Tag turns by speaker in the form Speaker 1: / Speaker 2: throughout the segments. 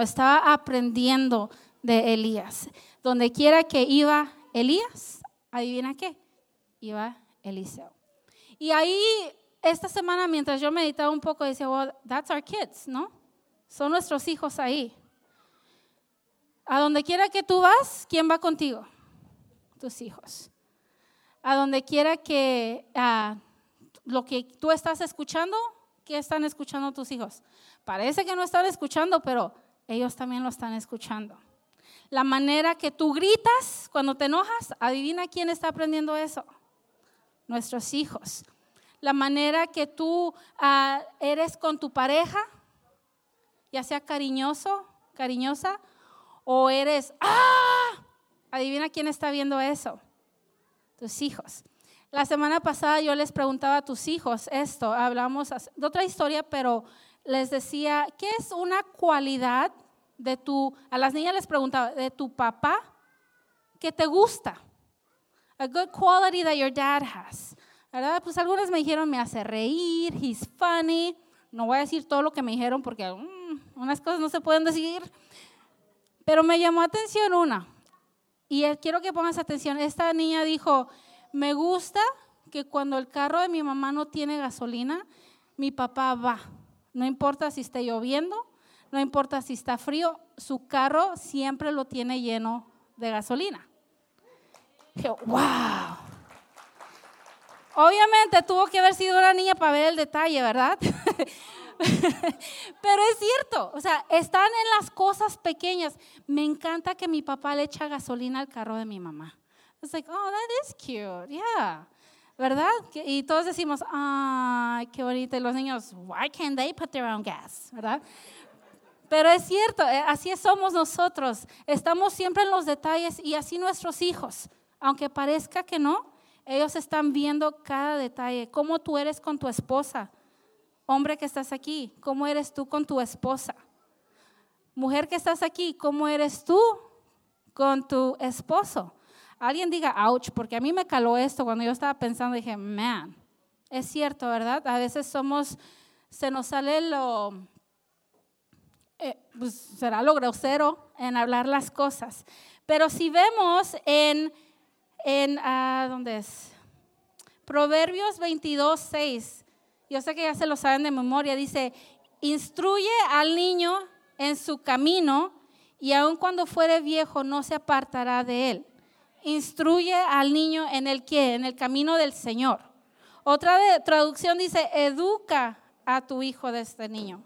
Speaker 1: estaba aprendiendo de Elías. Donde quiera que iba Elías, adivina qué, iba Eliseo. Y ahí, esta semana, mientras yo meditaba un poco, decía, well, that's our kids, ¿no? Son nuestros hijos ahí. A donde quiera que tú vas, ¿quién va contigo? Tus hijos. A donde quiera que uh, lo que tú estás escuchando, ¿qué están escuchando tus hijos? Parece que no están escuchando, pero ellos también lo están escuchando. La manera que tú gritas cuando te enojas, adivina quién está aprendiendo eso. Nuestros hijos. La manera que tú uh, eres con tu pareja, ya sea cariñoso, cariñosa, o eres, ¡ah! Adivina quién está viendo eso. Tus hijos. La semana pasada yo les preguntaba a tus hijos esto, hablamos de otra historia, pero les decía, ¿qué es una cualidad de tu, a las niñas les preguntaba, de tu papá que te gusta? A good quality that your dad has. ¿Verdad? Pues algunas me dijeron, me hace reír, he's funny. No voy a decir todo lo que me dijeron porque mm, unas cosas no se pueden decir. Pero me llamó atención una. Y quiero que pongas atención. Esta niña dijo, me gusta que cuando el carro de mi mamá no tiene gasolina, mi papá va. No importa si esté lloviendo, no importa si está frío, su carro siempre lo tiene lleno de gasolina. Wow. Obviamente tuvo que haber sido una niña para ver el detalle, ¿verdad? Pero es cierto, o sea, están en las cosas pequeñas. Me encanta que mi papá le echa gasolina al carro de mi mamá. Es like, oh, that is cute, yeah. ¿Verdad? Y todos decimos, ay, qué bonito. Los niños, why can't they put their own gas? ¿Verdad? Pero es cierto, eh, así somos nosotros. Estamos siempre en los detalles y así nuestros hijos. Aunque parezca que no, ellos están viendo cada detalle. Cómo tú eres con tu esposa. Hombre que estás aquí, ¿cómo eres tú con tu esposa? Mujer que estás aquí, ¿cómo eres tú con tu esposo? Alguien diga, ouch, porque a mí me caló esto cuando yo estaba pensando, dije, man, es cierto, ¿verdad? A veces somos, se nos sale lo, eh, pues será lo grosero en hablar las cosas. Pero si vemos en, en uh, ¿dónde es? Proverbios 22, 6, yo sé que ya se lo saben de memoria, dice, instruye al niño en su camino y aun cuando fuere viejo no se apartará de él instruye al niño en el que, en el camino del Señor. Otra traducción dice, educa a tu hijo de este niño.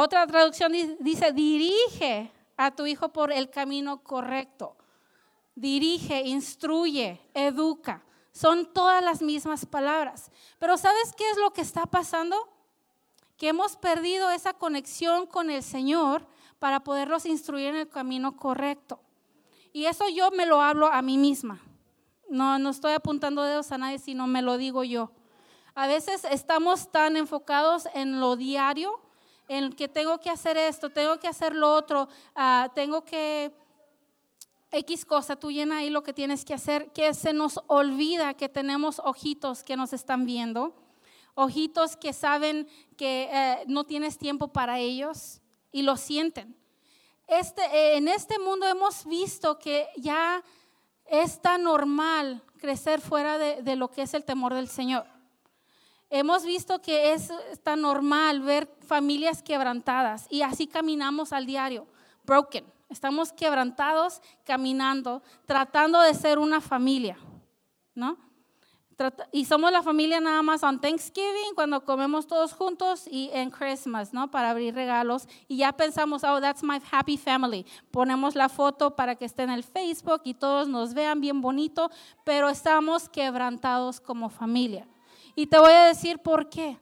Speaker 1: Otra traducción dice, dirige a tu hijo por el camino correcto. Dirige, instruye, educa. Son todas las mismas palabras. Pero ¿sabes qué es lo que está pasando? Que hemos perdido esa conexión con el Señor para poderlos instruir en el camino correcto. Y eso yo me lo hablo a mí misma. No, no estoy apuntando dedos a nadie, sino me lo digo yo. A veces estamos tan enfocados en lo diario, en que tengo que hacer esto, tengo que hacer lo otro, uh, tengo que X cosa, tú llena ahí lo que tienes que hacer, que se nos olvida que tenemos ojitos que nos están viendo, ojitos que saben que eh, no tienes tiempo para ellos y lo sienten. Este, eh, en este mundo hemos visto que ya es tan normal crecer fuera de, lo que es el temor del Señor. Hemos visto que es tan normal ver familias quebrantadas y así caminamos al diario, broken. Estamos quebrantados caminando, tratando de ser una familia, ¿no? y somos la familia nada más en Thanksgiving, cuando comemos todos juntos, y en Christmas, ¿no? Para abrir regalos. Y ya pensamos, oh, that's my happy family. Ponemos la foto para que esté en el Facebook y todos nos vean bien bonito, pero estamos quebrantados como familia. Y te voy a decir por qué.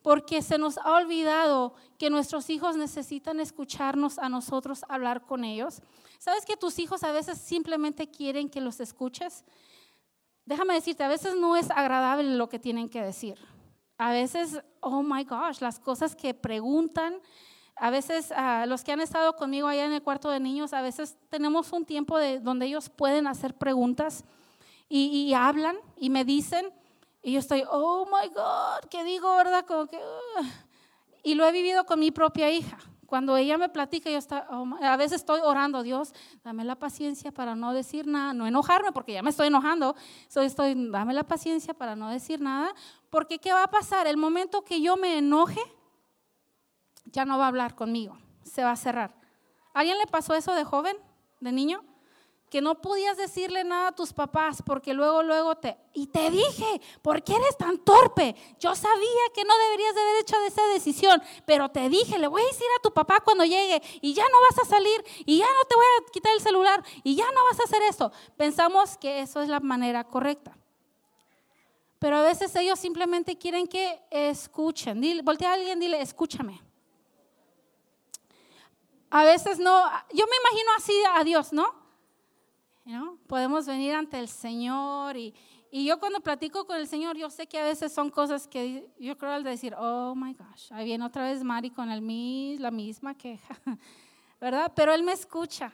Speaker 1: Porque se nos ha olvidado que nuestros hijos necesitan escucharnos a nosotros hablar con ellos. ¿Sabes que tus hijos a veces simplemente quieren que los escuches? déjame decirte, a veces no es agradable lo que tienen que decir. A veces, oh my gosh, las cosas que preguntan, a veces uh, los que han estado conmigo allá en el cuarto de niños, a veces tenemos un tiempo de, donde ellos pueden hacer preguntas y, hablan y me dicen, y yo estoy, oh my God, ¿qué digo, verdad? Como que, uh. Y lo he vivido con mi propia hija. Cuando ella me platica, yo está, oh, a veces estoy orando, Dios, dame la paciencia para no decir nada, no enojarme, porque ya me estoy enojando. estoy, dame la paciencia para no decir nada, porque ¿qué va a pasar? El momento que yo me enoje, ya no va a hablar conmigo, se va a cerrar. ¿A alguien le pasó eso de joven, de niño? Que no podías decirle nada a tus papás porque luego, luego te... Y te dije, ¿por qué eres tan torpe? Yo sabía que no deberías de haber hecho esa decisión, pero te dije, le voy a decir a tu papá cuando llegue y ya no vas a salir y ya no te voy a quitar el celular y ya no vas a hacer eso. Pensamos que eso es la manera correcta. Pero a veces ellos simplemente quieren que escuchen. Dile, voltea a alguien, dile, escúchame. A veces no, yo me imagino así a Dios, ¿no? Podemos venir ante el Señor y, yo cuando platico con el Señor, yo sé que a veces son cosas que yo creo al decir, oh my gosh, ahí viene otra vez Mari con el, la misma queja, ¿verdad? Pero Él me escucha.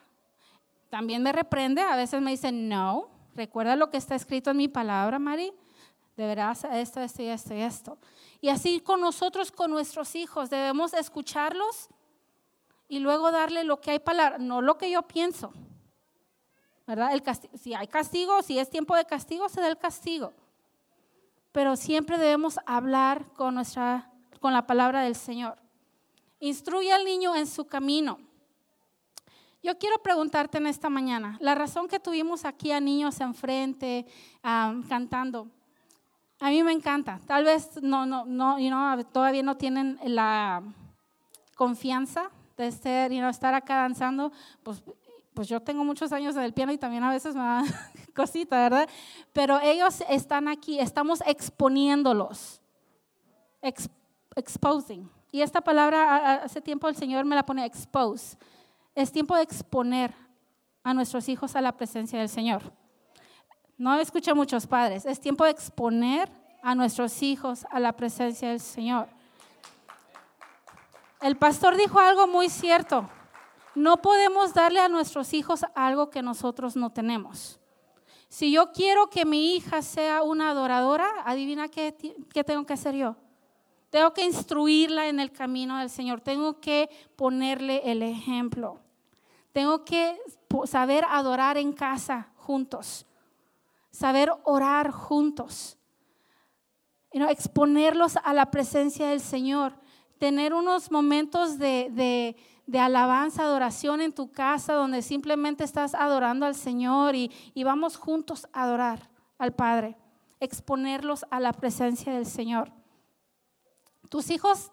Speaker 1: También me reprende, a veces me dice, no, recuerda lo que está escrito en mi palabra, Mari, deberás esto, esto y esto y esto. Y así con nosotros, con nuestros hijos, debemos escucharlos y luego darle lo que hay palabra, no lo que yo pienso ¿verdad? El si hay castigo, si es tiempo de castigo, se da el castigo. Pero siempre debemos hablar con, nuestra, con la palabra del Señor. Instruye al niño en su camino. Yo quiero preguntarte en esta mañana, la razón que tuvimos aquí a niños enfrente cantando, a mí me encanta. Tal vez no, no, no, todavía no tienen la confianza de ser, estar acá danzando, pues pues yo tengo muchos años en el piano y también a veces me da cosita, ¿verdad? Pero ellos están aquí, estamos exponiéndolos, exposing. Y esta palabra hace tiempo el Señor me la pone expose. Es tiempo de exponer a nuestros hijos a la presencia del Señor. No escucha muchos padres, es tiempo de exponer a nuestros hijos a la presencia del Señor. El pastor dijo algo muy cierto. No podemos darle a nuestros hijos algo que nosotros no tenemos. Si yo quiero que mi hija sea una adoradora, adivina qué, tengo que hacer yo. Tengo que instruirla en el camino del Señor. Tengo que ponerle el ejemplo. Tengo que saber adorar en casa juntos. Saber orar juntos. exponerlos a la presencia del Señor. Tener unos momentos de de alabanza, adoración en tu casa, donde simplemente estás adorando al Señor y, vamos juntos a adorar al Padre, exponerlos a la presencia del Señor. Tus hijos,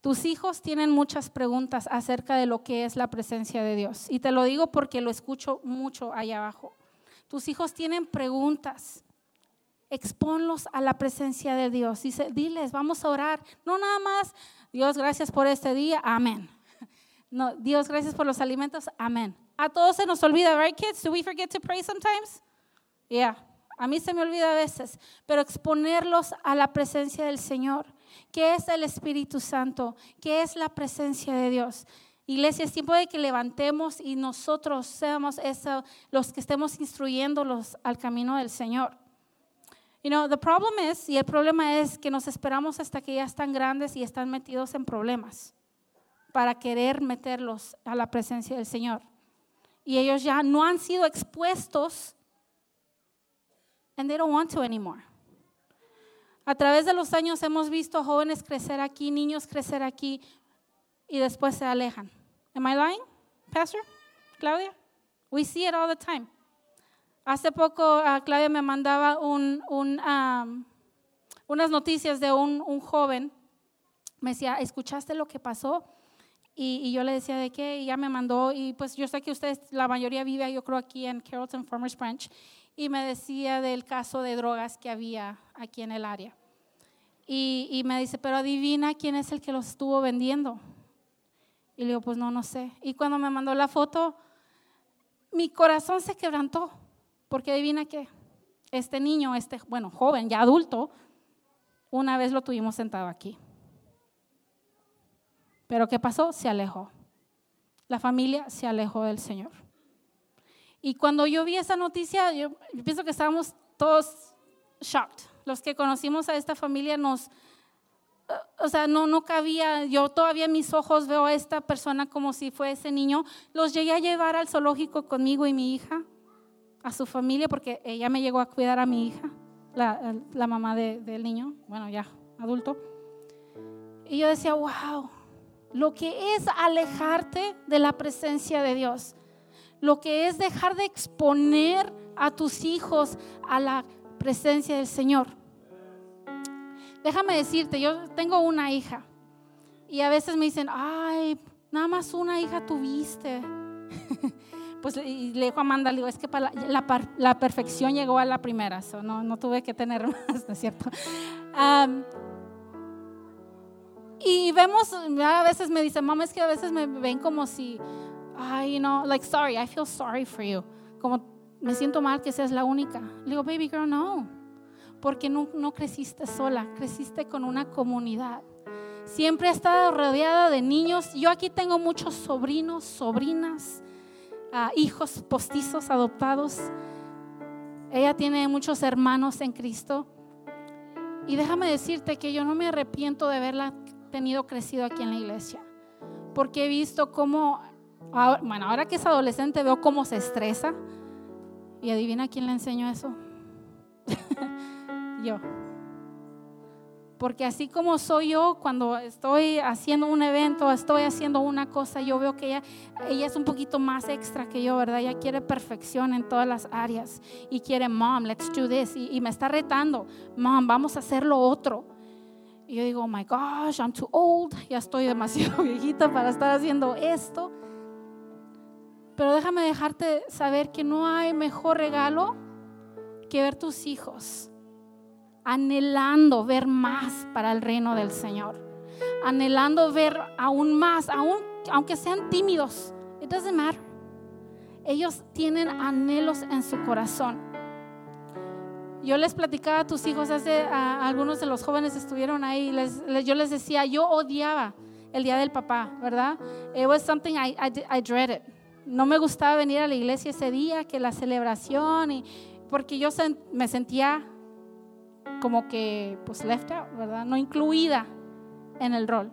Speaker 1: tus hijos tienen muchas preguntas acerca de lo que es la presencia de Dios. Y te lo digo porque lo escucho mucho allá abajo. Tus hijos tienen preguntas. Exponlos a la presencia de Dios. Dice, diles, vamos a orar. No nada más, Dios, gracias por este día. Amén. No, Dios, gracias por los alimentos. Amén. A todos se nos olvida, right, kids? Do we forget to pray sometimes? Yeah. A mí se me olvida a veces, pero exponerlos a la presencia del Señor, que es el Espíritu Santo, que es la presencia de Dios. Iglesia, es tiempo de que levantemos y nosotros seamos eso, los que estemos instruyéndolos al camino del Señor. You know, the problem is, y el problema es que nos esperamos hasta que ya están grandes y están metidos en problemas para querer meterlos a la presencia del Señor. Y ellos ya no han sido expuestos and they don't want to anymore. A través de los años hemos visto jóvenes crecer aquí, niños crecer aquí y después se alejan. Am I lying, Pastor? Claudia? We see it all the time. Hace poco uh, Claudia me mandaba un, un, unas noticias de un, un joven. Me decía, ¿escuchaste lo que pasó? Y, yo le decía de qué, y ya me mandó, y pues yo sé que ustedes, la mayoría vive, yo creo, aquí en Carrollton Farmers Branch, y me decía del caso de drogas que había aquí en el área. Y, y me dice, pero adivina quién es el que los estuvo vendiendo. Y le digo, pues no, no sé. Y cuando me mandó la foto, mi corazón se quebrantó, porque adivina qué, este niño, este, bueno, joven, ya adulto, una vez lo tuvimos sentado aquí. Pero ¿qué pasó? Se alejó. La familia se alejó del Señor. Y cuando yo vi esa noticia, yo, pienso que estábamos todos shocked. Los que conocimos a esta familia nos, o sea, no, no cabía, yo todavía mis ojos veo a esta persona como si fuese niño. Los llegué a llevar al zoológico conmigo y mi hija, a su familia, porque ella me llegó a cuidar a mi hija, la mamá del niño, bueno, ya adulto. Y yo decía, wow, lo que es alejarte de la presencia de Dios, lo que es dejar de exponer a tus hijos a la presencia del Señor. Déjame decirte, yo tengo una hija y a veces me dicen, ay, nada más una hija tuviste. pues y le digo a Amanda, le digo, es que la, perfección llegó a la primera, no, no tuve que tener más, ¿no es cierto? Y vemos, a veces me dicen, mamá, es que a veces me ven como si, ay, no, like, sorry, I feel sorry for you. Como me siento mal que seas la única. Le digo, baby girl, no porque no, creciste sola, creciste con una comunidad. Siempre he estado rodeada de niños. Yo aquí tengo muchos sobrinos, sobrinas, ah, hijos postizos adoptados. Ella tiene muchos hermanos en Cristo. Y déjame decirte que yo no me arrepiento de haberla tenido crecido aquí en la iglesia. Porque he visto cómo, bueno, ahora que es adolescente veo cómo se estresa. Y adivina quién le enseñó eso. yo. Porque así como soy yo, cuando estoy haciendo un evento, estoy haciendo una cosa, yo veo que ella, ella es un poquito más extra que yo, ¿verdad? Ella quiere perfección en todas las áreas y quiere, mom, let's do this. Y, y me está retando, mom, vamos a hacer lo otro. Y yo digo, oh my gosh, I'm too old, ya estoy demasiado viejita para estar haciendo esto. Pero déjame dejarte saber que no hay mejor regalo que ver tus hijos anhelando ver más para el reino del Señor, anhelando ver aún más, aún, aunque sean tímidos. It doesn't matter. Ellos tienen anhelos en su corazón. Yo les platicaba a tus hijos, hace algunos de los jóvenes estuvieron ahí, les, yo les decía, yo odiaba el día del papá, ¿verdad? It was something I, I, dreaded. No me gustaba venir a la iglesia ese día, que la celebración, y, porque yo me sentía como que pues left out, ¿verdad? No incluida en el rol.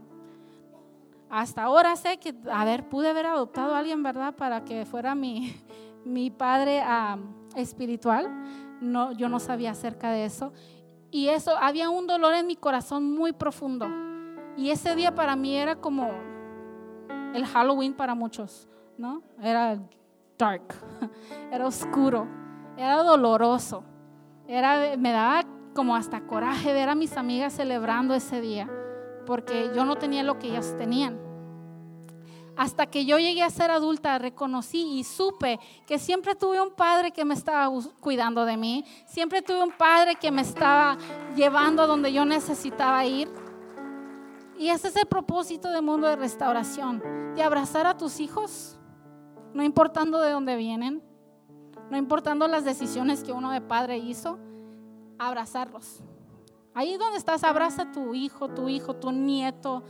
Speaker 1: Hasta ahora sé que, a ver, pude haber adoptado a alguien, ¿verdad? Para que fuera mi, mi padre espiritual. No, yo no sabía acerca de eso. Y eso, había un dolor en mi corazón muy profundo. Y ese día para mí era como el Halloween para muchos, ¿no? Era dark, era oscuro, era doloroso. Era, me daba como hasta coraje ver a mis amigas celebrando ese día, porque yo no tenía lo que ellas tenían. Hasta que yo llegué a ser adulta, reconocí y supe que siempre tuve un padre que me estaba cuidando de mí, siempre tuve un padre que me estaba llevando a donde yo necesitaba ir. Y ese es el propósito del mundo de restauración, de abrazar a tus hijos, no importando de dónde vienen, no importando las decisiones que uno de padre hizo, abrazarlos. Ahí donde estás, abraza a tu hijo, tu hijo, tu nieto,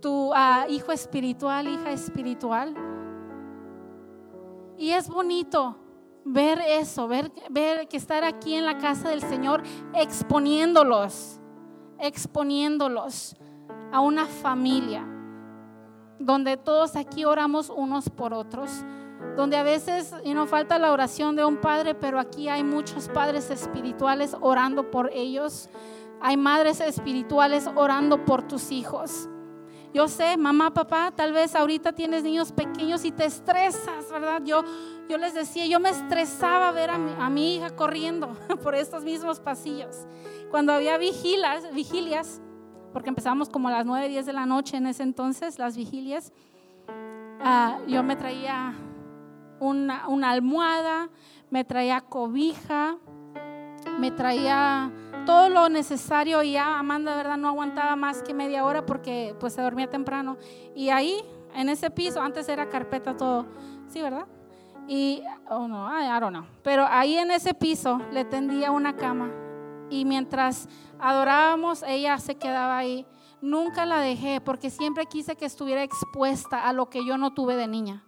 Speaker 1: tu ah, hijo espiritual, hija espiritual. Y es bonito ver eso, ver, que estar aquí en la casa del Señor exponiéndolos, exponiéndolos a una familia, donde todos aquí oramos unos por otros donde a veces y no falta la oración de un padre, pero aquí hay muchos padres espirituales orando por ellos. Hay madres espirituales orando por tus hijos. Yo sé, mamá, papá, tal vez ahorita tienes niños pequeños y te estresas, ¿verdad? Yo, yo les decía, yo me estresaba ver a mi, a mi hija corriendo por estos mismos pasillos. Cuando había vigilias, vigilias, porque empezamos como las 9, 10 de la noche en ese entonces, las vigilias, ah, yo me traía una, almohada, me traía cobija, me traía todo lo necesario y ya Amanda, de verdad, no aguantaba más que media hora porque pues se dormía temprano. Y ahí, en ese piso, antes era carpeta todo, ¿sí, verdad? Y, oh no, I don't know. Pero ahí en ese piso le tendía una cama y mientras adorábamos, ella se quedaba ahí. Nunca la dejé porque siempre quise que estuviera expuesta a lo que yo no tuve de niña.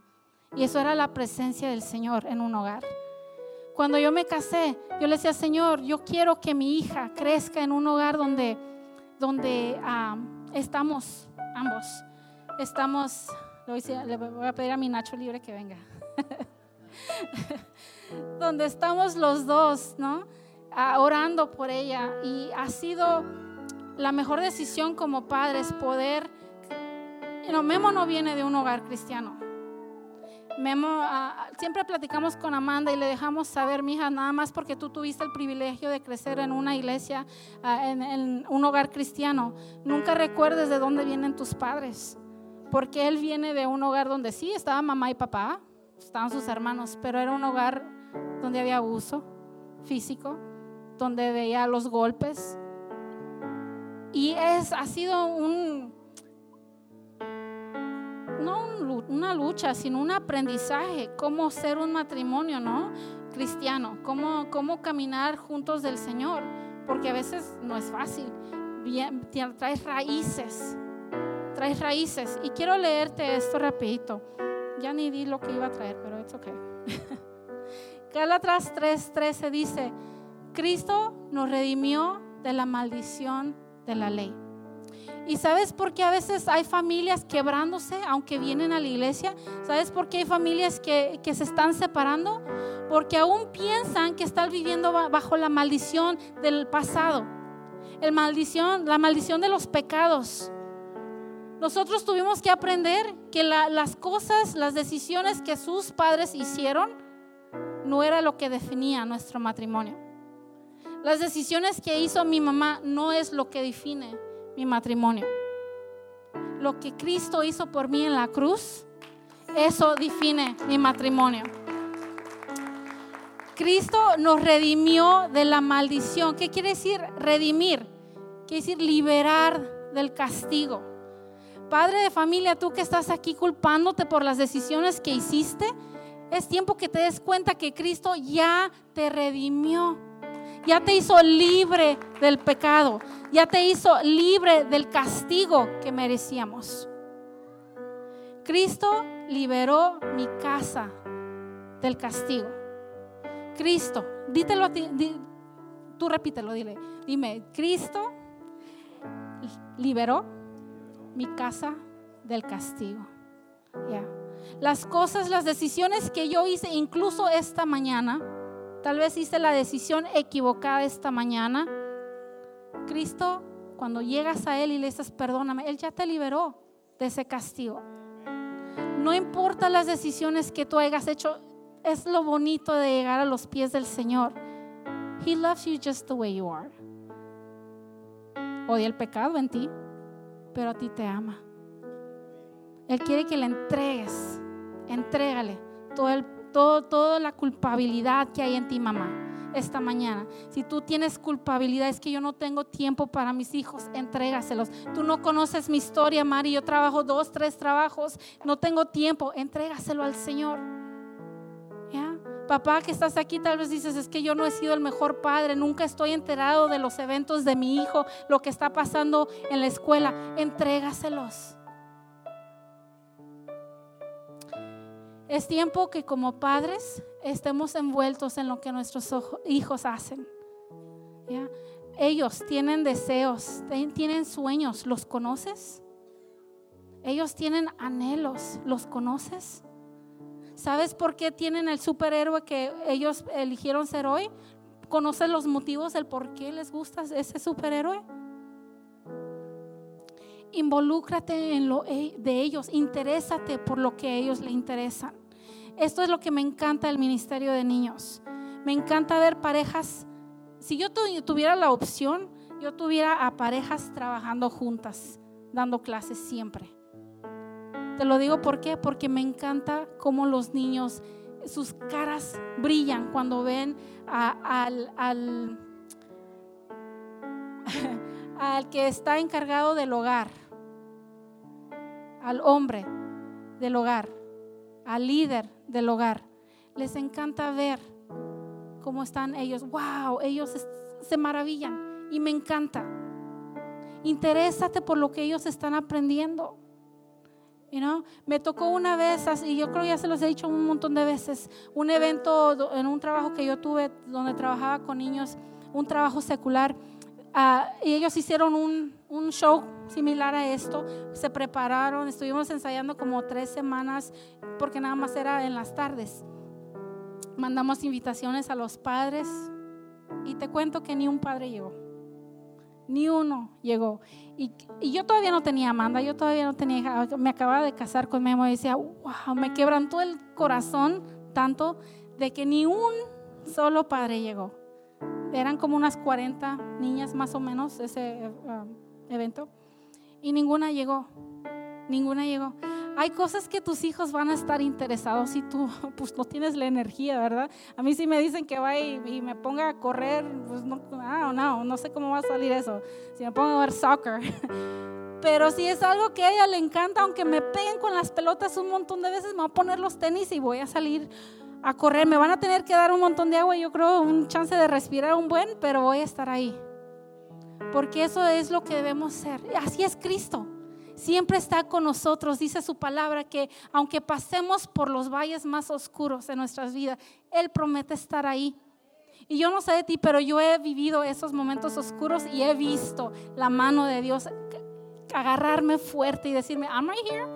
Speaker 1: Y eso era la presencia del Señor en un hogar. Cuando yo me casé, yo le decía, Señor, yo quiero que mi hija crezca en un hogar donde, donde ah, estamos ambos, estamos, le voy a pedir a mi Nacho Libre que venga, donde estamos los dos, ¿no? Ah, orando por ella y ha sido la mejor decisión como padres poder, no, Memo no viene de un hogar cristiano. Memo, ah, siempre platicamos con Amanda y le dejamos saber, mija, nada más porque tú tuviste el privilegio de crecer en una iglesia, ah, en, un hogar cristiano. Nunca recuerdes de dónde vienen tus padres, porque él viene de un hogar donde sí estaba mamá y papá, estaban sus hermanos, pero era un hogar donde había abuso físico, donde veía los golpes. Y es, ha sido un, no una lucha, sino un aprendizaje, cómo ser un matrimonio, ¿no? Cristiano, cómo, cómo caminar juntos del Señor, porque a veces no es fácil. Bien, traes raíces, traes raíces. Y quiero leerte esto rapidito. Ya ni di lo que iba a traer, pero es ok. Gálatas 3:13 dice, Cristo nos redimió de la maldición de la ley. ¿Y sabes por qué a veces hay familias quebrándose aunque vienen a la iglesia? ¿Sabes por qué hay familias que, se están separando? Porque aún piensan que están viviendo bajo la maldición del pasado. El maldición, la maldición de los pecados. Nosotros tuvimos que aprender que las cosas, las decisiones que sus padres hicieron, no era lo que definía nuestro matrimonio. Las decisiones que hizo mi mamá no es lo que define mi matrimonio. Lo que Cristo hizo por mí en la cruz, eso define mi matrimonio. Cristo nos redimió de la maldición. ¿Qué quiere decir redimir? Quiere decir liberar del castigo. Padre de familia, tú que estás aquí culpándote por las decisiones que hiciste, es tiempo que te des cuenta que Cristo ya te redimió ya te hizo libre del pecado, ya te hizo libre del castigo que merecíamos. Cristo liberó mi casa del castigo. Cristo, dítelo a ti, tú repítelo, dile, dime, Cristo liberó mi casa del castigo. Las cosas, las decisiones que yo hice, incluso esta mañana, Tal vez hice la decisión equivocada esta mañana. Cristo, cuando llegas a Él y le dices, perdóname, Él ya te liberó de ese castigo. No importa las decisiones que tú hayas hecho, es lo bonito de llegar a los pies del Señor. He loves you just the way you are. Odia el pecado en ti, pero a ti te ama. Él quiere que le entregues, entrégale todo el todo, toda la culpabilidad que hay en ti, mamá, esta mañana. Si tú tienes culpabilidad, es que yo no tengo tiempo para mis hijos, entrégaselos. Tú no conoces mi historia, Mari, yo trabajo dos, tres trabajos, no tengo tiempo, entrégaselo al Señor. ¿Ya? Papá que estás aquí, tal vez dices, es que yo no he sido el mejor padre, nunca estoy enterado de los eventos de mi hijo, lo que está pasando en la escuela, entrégaselos. Es tiempo que como padres estemos envueltos en lo que nuestros hijos hacen. Ellos tienen deseos, tienen sueños, ¿los conoces? Ellos tienen anhelos, ¿los conoces? ¿Sabes por qué tienen el superhéroe que ellos eligieron ser hoy? ¿Conoces los motivos del por qué les gusta ese superhéroe? Involúcrate en lo e, de ellos, interésate por lo que a ellos le interesan. Esto es lo que me encanta del ministerio de niños. Me encanta ver parejas. Si yo tuviera la opción, yo tuviera a parejas trabajando juntas, dando clases siempre. Te lo digo por qué, porque me encanta cómo los niños, sus caras brillan cuando ven al, al, al que está encargado del hogar, al hombre del hogar, al líder del hogar. Les encanta ver cómo están ellos. Wow, ellos se maravillan y me encanta. Interésate por lo que ellos están aprendiendo. You Me tocó una vez, y yo creo ya se los he dicho un montón de veces, un evento en un trabajo que yo tuve donde trabajaba con niños, un trabajo secular, ah, y ellos hicieron un, un show similar a esto. Se prepararon, estuvimos ensayando como tres semanas porque nada más era en las tardes. Mandamos invitaciones a los padres y te cuento que ni un padre llegó. Ni uno llegó. Y, yo todavía no tenía Amanda, yo todavía no tenía hija. Me acababa de casar con Memo y decía, wow, me quebrantó el corazón tanto de que ni un solo padre llegó. Eran como unas 40 niñas más o menos ese uh, evento. Y ninguna llegó. Ninguna llegó. Hay cosas que tus hijos van a estar interesados y tú pues no tienes la energía, ¿verdad? A mí si me dicen que vaya y, me ponga a correr, pues no, ah, no, no sé cómo va a salir eso. Si me pongo a ver soccer. Pero si es algo que a ella le encanta, aunque me peguen con las pelotas un montón de veces, me voy a poner los tenis y voy a salir a correr. Me van a tener que dar un montón de agua, yo creo, un chance de respirar un buen, pero voy a estar ahí. Porque eso es lo que debemos ser. Así es Cristo. Siempre está con nosotros. Dice su palabra que aunque pasemos por los valles más oscuros de nuestras vidas, Él promete estar ahí. Y yo no sé de ti, pero yo he vivido esos momentos oscuros y he visto la mano de Dios agarrarme fuerte y decirme, I'm right here.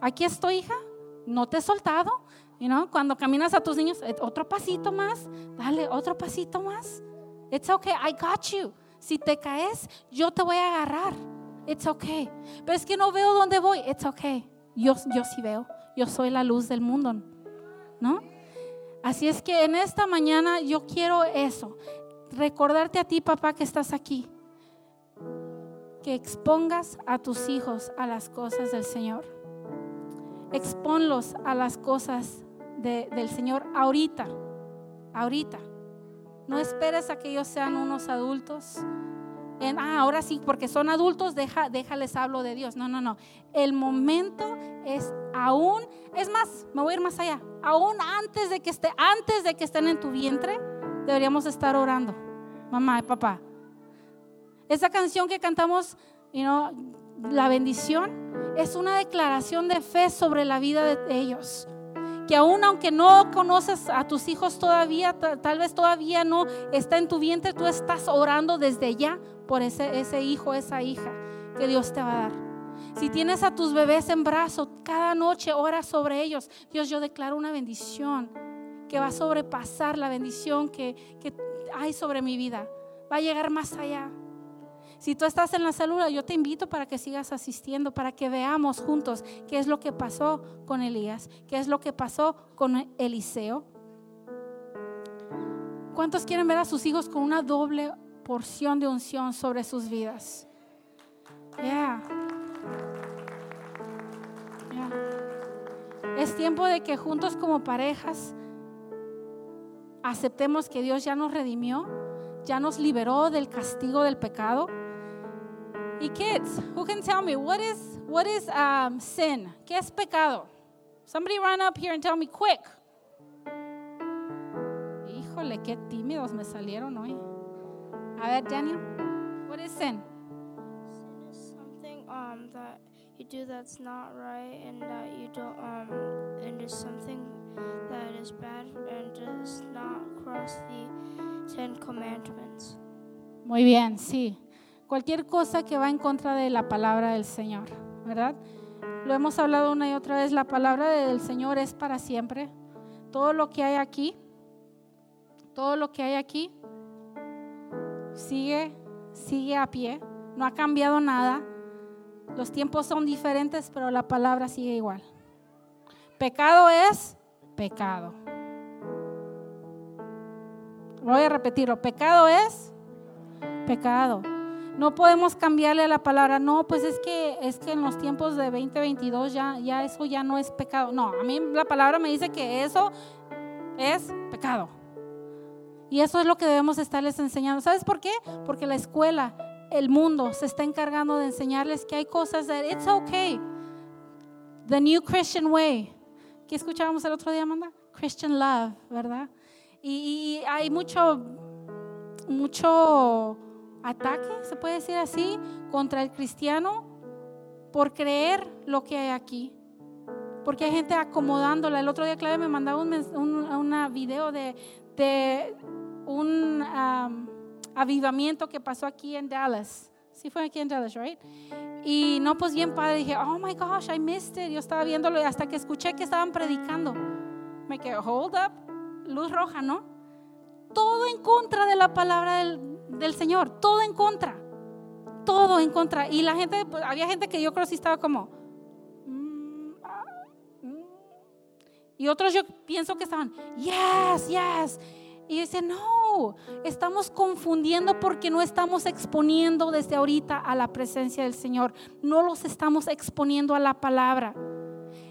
Speaker 1: Aquí estoy, hija. No te he soltado. You know, cuando caminas a tus niños, eh, otro pasito más, dale otro pasito más. It's okay, I got you. Si te caes, yo te voy a agarrar. It's okay. Pero es que no veo dónde voy. It's okay. Yo, yo sí veo. Yo soy la luz del mundo. ¿No? Así es que en esta mañana yo quiero eso. Recordarte a ti, papá, que estás aquí. Que expongas a tus hijos a las cosas del Señor. Exponlos a las cosas del Señor ahorita, ahorita. No esperes a que ellos sean unos adultos. Ah, ahora sí, porque son adultos, deja, déjales hablo de Dios. No, no, no. El momento es aún, es más, me voy a ir más allá. Aún antes de que esté, antes de que estén en tu vientre, deberíamos estar orando, mamá y papá. Esa canción que cantamos, you know, la bendición, es una declaración de fe sobre la vida de ellos que aún aunque no conoces a tus hijos todavía, tal vez todavía no está en tu vientre, tú estás orando desde ya por ese, ese hijo, esa hija que Dios te va a dar. Si tienes a tus bebés en brazos, cada noche ora sobre ellos. Dios, yo declaro una bendición que va a sobrepasar la bendición que, que hay sobre mi vida. Va a llegar más allá. Si tú estás en la célula, yo te invito para que sigas asistiendo, para que veamos juntos qué es lo que pasó con Elías, qué es lo que pasó con Eliseo. ¿Cuántos quieren ver a sus hijos con una doble porción de unción sobre sus vidas? Yeah. Es tiempo de que juntos como parejas aceptemos que Dios ya nos redimió, ya nos liberó del castigo del pecado y kids, who can tell me what is what is um, sin? ¿Qué es pecado? Somebody run up here and tell me quick. Híjole, qué tímidos me salieron hoy. A ver, Daniel, what is sin?
Speaker 2: Sin is something um, that you do that's not right, and that you don't um, and is something that is bad and does not cross the Ten Commandments.
Speaker 1: Muy bien, sí cualquier cosa que va en contra de la palabra del Señor, ¿verdad? Lo hemos hablado una y otra vez, la palabra del Señor es para siempre. Todo lo que hay aquí, todo lo que hay aquí, sigue, sigue a pie, no ha cambiado nada. Los tiempos son diferentes, pero la palabra sigue igual. Pecado es pecado. Voy a repetirlo, pecado es pecado. No podemos cambiarle la palabra, no, pues es que es que en los tiempos de 2022 ya ya eso ya no es pecado. No, a mí la palabra me dice que eso es pecado. Y eso es lo que debemos estarles enseñando. ¿Sabes por qué? Porque la escuela, el mundo se está encargando de enseñarles que hay cosas de it's okay. The new Christian way. ¿Qué escuchábamos el otro día, Amanda? Christian love, ¿verdad? Y hay mucho mucho ataque, se puede decir así, contra el cristiano por creer lo que hay aquí. Porque hay gente acomodándola. El otro día Claudia me mandaba un, una video de, de un avivamiento que pasó aquí en Dallas, Sí fue aquí en Dallas, right? Y no, pues bien padre, dije, oh my gosh, I missed it. Yo estaba viéndolo hasta que escuché que estaban predicando. Me quedé, hold up, luz roja, ¿no? Todo en contra de la palabra del, del Señor, todo en contra, todo en contra. Y la gente, había gente que yo creo sí estaba como, mm, ah, mm. y otros yo pienso que estaban, yes, yes. Y dice, no, estamos confundiendo porque no estamos exponiendo desde ahorita a la presencia del Señor. No los estamos exponiendo a la palabra.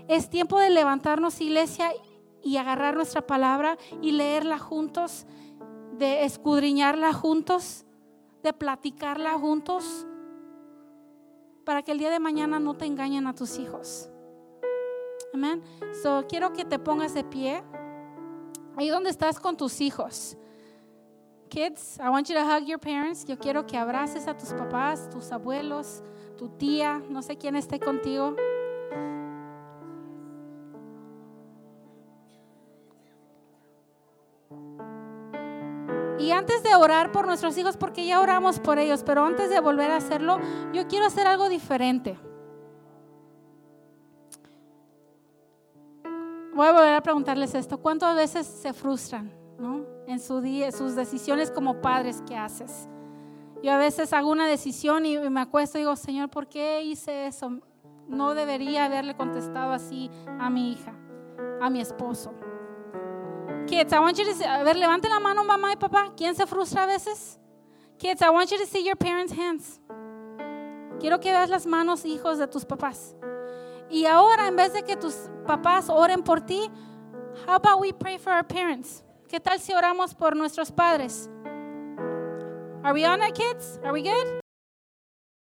Speaker 1: Es tiempo de levantarnos, iglesia, y agarrar nuestra palabra y leerla juntos, de escudriñarla juntos, de platicarla juntos, para que el día de mañana no te engañen a tus hijos. Amén. So, quiero que te pongas de pie. Ahí donde estás con tus hijos. Kids, I want you to hug your parents. Yo quiero que abraces a tus papás, tus abuelos, tu tía, no sé quién esté contigo. Y antes de orar por nuestros hijos, porque ya oramos por ellos, pero antes de volver a hacerlo, yo quiero hacer algo diferente. Voy a volver a preguntarles esto. ¿Cuántas veces se frustran ¿no? en su día, sus decisiones como padres que haces? Yo a veces hago una decisión y me acuesto y digo, Señor, ¿por qué hice eso? No debería haberle contestado así a mi hija, a mi esposo. Kids, I want you to see, a ver, levante la mano mamá y papá. ¿Quién se frustra a veces? Kids, I want you to see your parents' hands. Quiero que veas las manos, hijos de tus papás. Y ahora, en vez de que tus papás oren por ti, how about we pray for our parents? ¿Qué tal si oramos por nuestros padres? Are we on that, kids? Are we good?